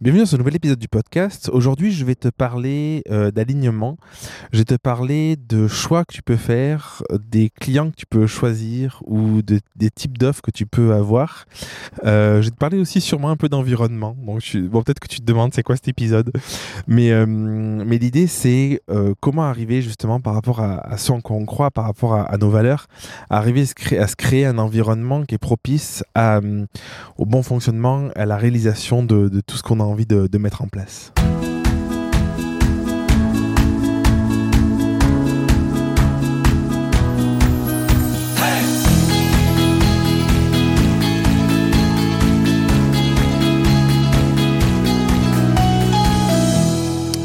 Bienvenue dans ce nouvel épisode du podcast. Aujourd'hui, je vais te parler euh, d'alignement. Je vais te parler de choix que tu peux faire, des clients que tu peux choisir ou de, des types d'offres que tu peux avoir. Euh, je vais te parler aussi sûrement un peu d'environnement. Bon, peut-être que tu te demandes c'est quoi cet épisode. Mais, euh, l'idée, c'est comment arriver justement par rapport à, à ce en quoi on croit, par rapport à, nos valeurs, à arriver à se, créer, un environnement qui est propice à, au bon fonctionnement, à la réalisation de, de tout ce qu'on a envie de, mettre en place.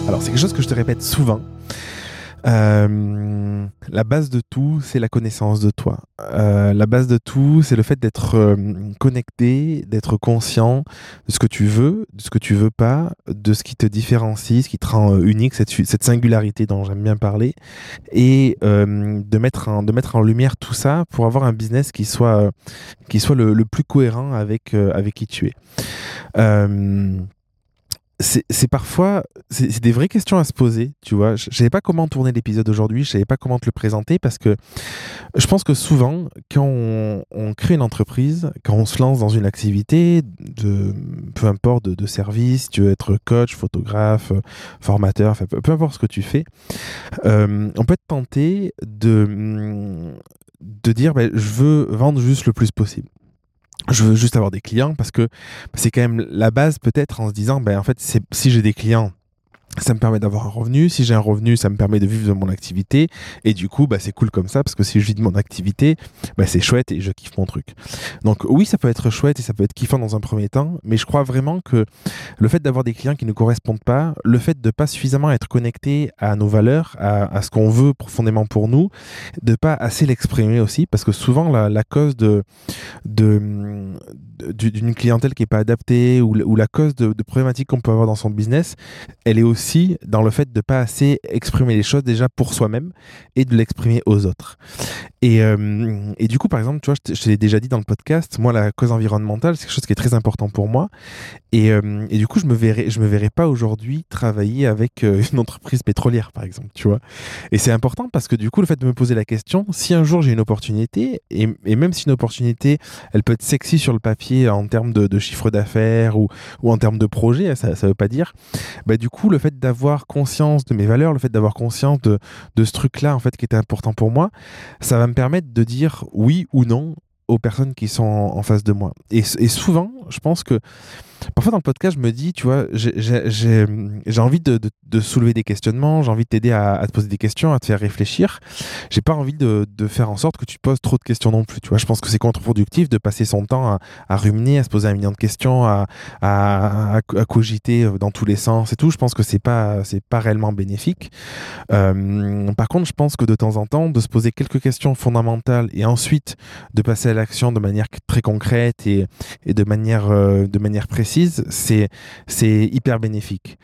Alors c'est quelque chose que je te répète souvent. Euh, la base de tout, c'est la connaissance de toi. Euh, la base de tout, c'est le fait d'être euh, connecté, d'être conscient de ce que tu veux, de ce que tu veux pas, de ce qui te différencie, ce qui te rend unique, cette, singularité dont j'aime bien parler, et de, mettre en, lumière tout ça pour avoir un business qui soit, le, plus cohérent avec qui tu es c'est parfois, des vraies questions à se poser, tu vois. Je savais pas comment tourner l'épisode aujourd'hui, je savais pas comment te le présenter parce que je pense que souvent, quand on, crée une entreprise, quand on se lance dans une activité, de, peu importe de, service, tu veux être coach, photographe, formateur, peu, importe ce que tu fais, euh, on peut être tenté de, de dire ben, je veux vendre juste le plus possible je veux juste avoir des clients parce que c'est quand même la base peut-être en se disant ben en fait si j'ai des clients ça me permet d'avoir un revenu. Si j'ai un revenu, ça me permet de vivre de mon activité. Et du coup, bah, c'est cool comme ça parce que si je vis de mon activité, bah, c'est chouette et je kiffe mon truc. Donc oui, ça peut être chouette et ça peut être kiffant dans un premier temps, mais je crois vraiment que le fait d'avoir des clients qui ne correspondent pas, le fait de pas suffisamment être connecté à nos valeurs, à, ce qu'on veut profondément pour nous, de pas assez l'exprimer aussi, parce que souvent la, cause de, de d'une clientèle qui est pas adaptée ou, la cause de, problématiques qu'on peut avoir dans son business, elle est aussi dans le fait de pas assez exprimer les choses déjà pour soi-même et de l'exprimer aux autres. Et, euh, et, du coup, par exemple, tu vois, je te l'ai déjà dit dans le podcast, moi, la cause environnementale, c'est quelque chose qui est très important pour moi. Et, euh, et du coup, je me verrais, me verrais pas aujourd'hui travailler avec euh, une entreprise pétrolière, par exemple, tu vois. Et c'est important parce que du coup, le fait de me poser la question, si un jour j'ai une opportunité, et, même si une opportunité, elle peut être sexy sur le papier en termes de, chiffre d'affaires ou, en termes de projet, ça, ça veut pas dire, bah, du coup, le fait d'avoir conscience de mes valeurs, le fait d'avoir conscience de, ce truc-là, en fait, qui était important pour moi, ça va me permettre de dire oui ou non aux personnes qui sont en face de moi. Et souvent, je pense que parfois dans le podcast, je me dis, tu vois, j'ai envie de, de, soulever des questionnements, j'ai envie de t'aider à, te poser des questions, à te faire réfléchir. J'ai pas envie de, faire en sorte que tu poses trop de questions non plus. Tu vois, je pense que c'est contre-productif de passer son temps à, ruminer, à se poser un million de questions, à, cogiter dans tous les sens et tout. Je pense que c'est pas, pas réellement bénéfique. Euh, par contre, je pense que de temps en temps, de se poser quelques questions fondamentales et ensuite de passer à l'action de manière très concrète et, et de manière, euh, de manière précise c'est hyper bénéfique.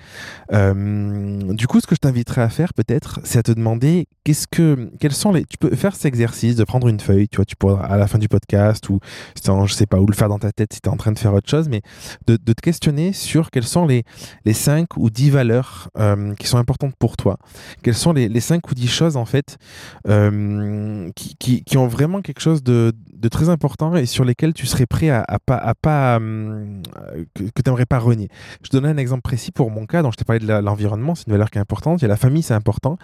Euh, du coup, ce que je t'inviterais à faire peut-être, c'est à te demander qu'est-ce que quels sont les. Tu peux faire cet exercice de prendre une feuille, tu vois, tu pourras à la fin du podcast ou je sais pas, ou le faire dans ta tête si tu es en train de faire autre chose, mais de, te questionner sur quelles sont les les cinq ou dix valeurs euh, qui sont importantes pour toi. Quelles sont les, les cinq ou dix choses en fait euh, qui, qui, ont vraiment quelque chose de, de très important et sur lesquels tu serais prêt à, à pas à pas que, tu n'aimerais pas renier. Je donne un exemple précis pour mon cas, dont je t'ai parlé de l'environnement, c'est une valeur qui est importante. Il y a la famille, c'est important.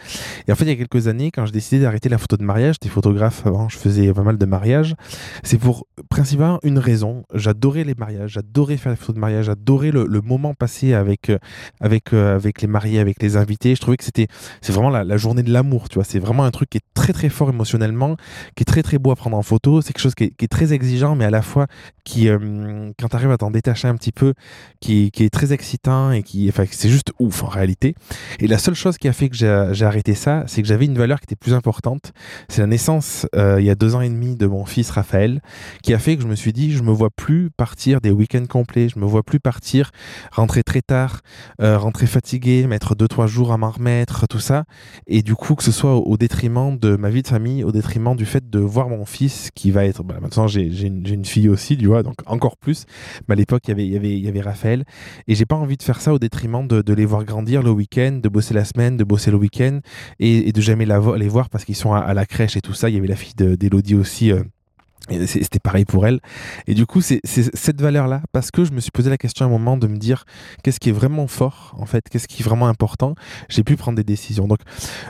Et en fait, il y a quelques années, quand j'ai décidé d'arrêter la photo de mariage, j'étais photographe avant, je faisais pas mal de mariages. C'est pour principalement une raison. J'adorais les mariages, j'adorais faire les photos de mariage, j'adorais le, moment passé avec, euh, avec, euh, avec les mariés, avec les invités. Je trouvais que c'était vraiment la, journée de l'amour, tu vois. C'est vraiment un truc qui est très très fort émotionnellement, qui est très très beau à prendre en photo. C'est quelque chose qui est, très exigeant, mais à la fois qui, euh, quand tu arrives à t'en détacher un petit peu, qui, est très excitant et qui, enfin, c'est juste ouf en réalité. Et la seule chose qui a fait que j'ai arrêté ça, c'est que j'avais une valeur qui était plus importante. C'est la naissance euh, il y a deux ans et demi de mon fils Raphaël, qui a fait que je me suis dit, je me vois plus partir des week-ends complets, je me vois plus partir, rentrer très tard, euh, rentrer fatigué, mettre deux trois jours à m'en remettre, tout ça. Et du coup, que ce soit au, détriment de ma vie de famille, au détriment du fait de voir mon fils qui va être, bah, maintenant j'ai une, une, fille aussi, tu vois, donc encore plus. Mais à l'époque, il y avait, il y avait il y avait Raphaël. Et j'ai pas envie de faire ça au détriment de, les voir grandir le week-end, de bosser la semaine, de bosser le week-end et, de jamais les voir parce qu'ils sont à, la crèche et tout ça. Il y avait la fille d'Elodie aussi. Euh, c'était pareil pour elle. Et du coup, c'est cette valeur-là, parce que je me suis posé la question à un moment de me dire qu'est-ce qui est vraiment fort, en fait, qu'est-ce qui est vraiment important, j'ai pu prendre des décisions. Donc,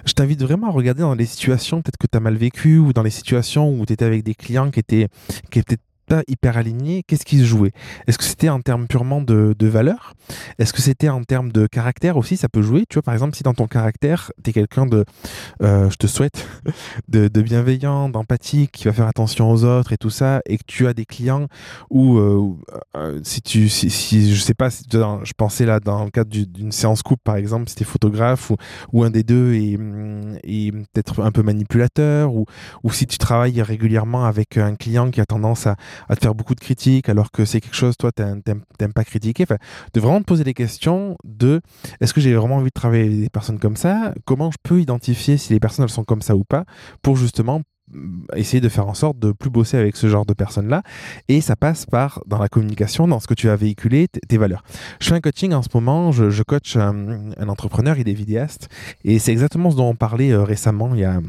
je t'invite vraiment à regarder dans les situations peut-être que tu as mal vécu ou dans les situations où tu étais avec des clients qui étaient, qui étaient pas hyper aligné, qu'est-ce qui se jouait? Est-ce que c'était en termes purement de, de valeur? Est-ce que c'était en termes de caractère aussi? Ça peut jouer. Tu vois, par exemple, si dans ton caractère, tu es quelqu'un de, euh, je te souhaite, de, bienveillant, d'empathique, qui va faire attention aux autres et tout ça, et que tu as des clients où, euh, euh, si tu, si, je sais pas, si, je pensais là dans le cadre d'une séance coupe, par exemple, si tu es photographe ou, ou, un des deux est, est peut-être un peu manipulateur, ou, ou si tu travailles régulièrement avec un client qui a tendance à à te faire beaucoup de critiques alors que c'est quelque chose, toi, t'aimes pas critiquer. Enfin, de vraiment te poser des questions de est-ce que j'ai vraiment envie de travailler avec des personnes comme ça? Comment je peux identifier si les personnes sont comme ça ou pas pour justement mm, essayer de faire en sorte de plus bosser avec ce genre de personnes-là? Et ça passe par, dans la communication, dans ce que tu as véhiculé, tes valeurs. Je fais un coaching en ce moment, je, je coach un, un, entrepreneur, il est vidéaste, et c'est exactement ce dont on parlait euh, récemment, il y a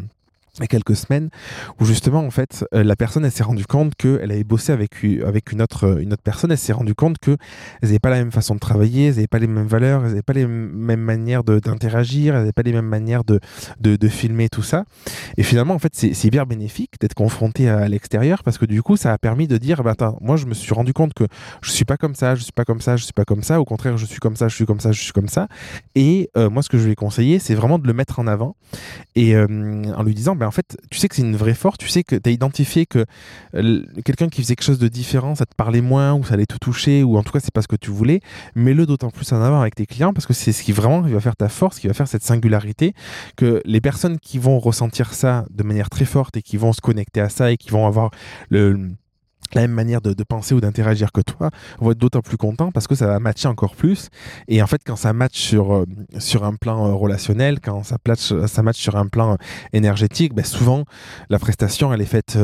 il quelques semaines où justement en fait euh, la personne elle s'est rendue compte qu'elle avait bossé avec avec une autre euh, une autre personne. Elle s'est rendue compte que elles n'avaient pas la même façon de travailler elles n'avaient pas les mêmes valeurs elles n'avaient pas les mêmes manières d'interagir elles n'avaient pas les mêmes manières de, de, de, filmer tout ça. Et finalement en fait c'est hyper bénéfique d'être confronté à, l'extérieur parce que du coup ça a permis de dire bah attends moi je me suis rendu compte que je suis pas comme ça je suis pas comme ça je suis pas comme ça. Au contraire je suis comme ça je suis comme ça je suis comme ça. Et euh, moi ce que je lui ai conseillé c'est vraiment de le mettre en avant et en lui disant bah, en fait, tu sais que c'est une vraie force, tu sais que tu as identifié que quelqu'un qui faisait quelque chose de différent, ça te parlait moins, ou ça allait te toucher, ou en tout cas, c'est pas ce que tu voulais, mets-le d'autant plus en avant avec tes clients, parce que c'est ce qui vraiment va faire ta force, qui va faire cette singularité, que les personnes qui vont ressentir ça de manière très forte et qui vont se connecter à ça et qui vont avoir le la même manière de, penser ou d'interagir que toi, vont être d'autant plus content parce que ça va matcher encore plus. Et en fait, quand ça match sur, euh, sur un plan euh, relationnel, quand ça, match, ça match sur un plan euh, énergétique, ben souvent, la prestation, elle est faite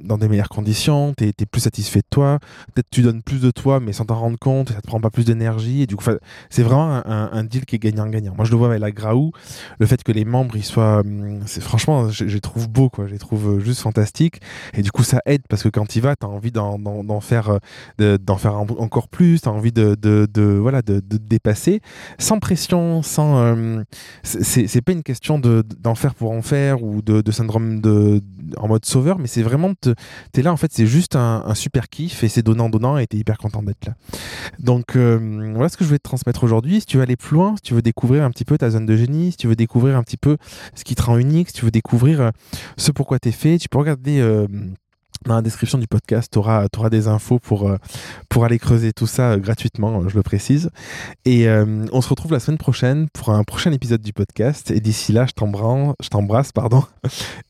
dans des meilleures conditions, tu es, plus satisfait de toi, peut-être tu donnes plus de toi, mais sans t'en rendre compte, ça te prend pas plus d'énergie. Et du coup, c'est vraiment un, deal qui est gagnant-gagnant. Moi, je le vois avec la Graou, le fait que les membres, ils soient... Hum, franchement, je, les trouve beaux, quoi. Je les trouve juste fantastiques. Et du coup, ça aide parce que quand tu vas, envie d'en faire, euh, faire encore plus, tu as envie de, voilà, de, dépasser, sans pression, sans. Euh, c'est pas une question d'en faire pour en faire ou de, syndrome de, en mode sauveur, mais c'est vraiment. Tu es là, en fait, c'est juste un, super kiff et c'est donnant-donnant et tu es hyper content d'être là. Donc, euh, voilà ce que je voulais te transmettre aujourd'hui. Si tu veux aller plus loin, si tu veux découvrir un petit peu ta zone de génie, si tu veux découvrir un petit peu ce qui te rend unique, si tu veux découvrir ce pourquoi tu es fait, tu peux regarder dans la description du podcast, tu auras, des infos pour, euh, pour aller creuser tout ça euh, gratuitement, euh, je le précise. Et on se retrouve la semaine prochaine pour un prochain épisode du podcast. Et d'ici là, je t'embrasse,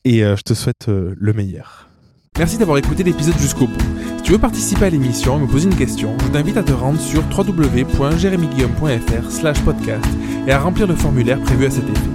et je te souhaite le meilleur. Merci d'avoir écouté l'épisode jusqu'au bout. Si tu veux participer à l'émission et me poser une question, je t'invite à te rendre sur www.jeremyguillaume.fr slash podcast et à remplir le formulaire prévu à cet effet.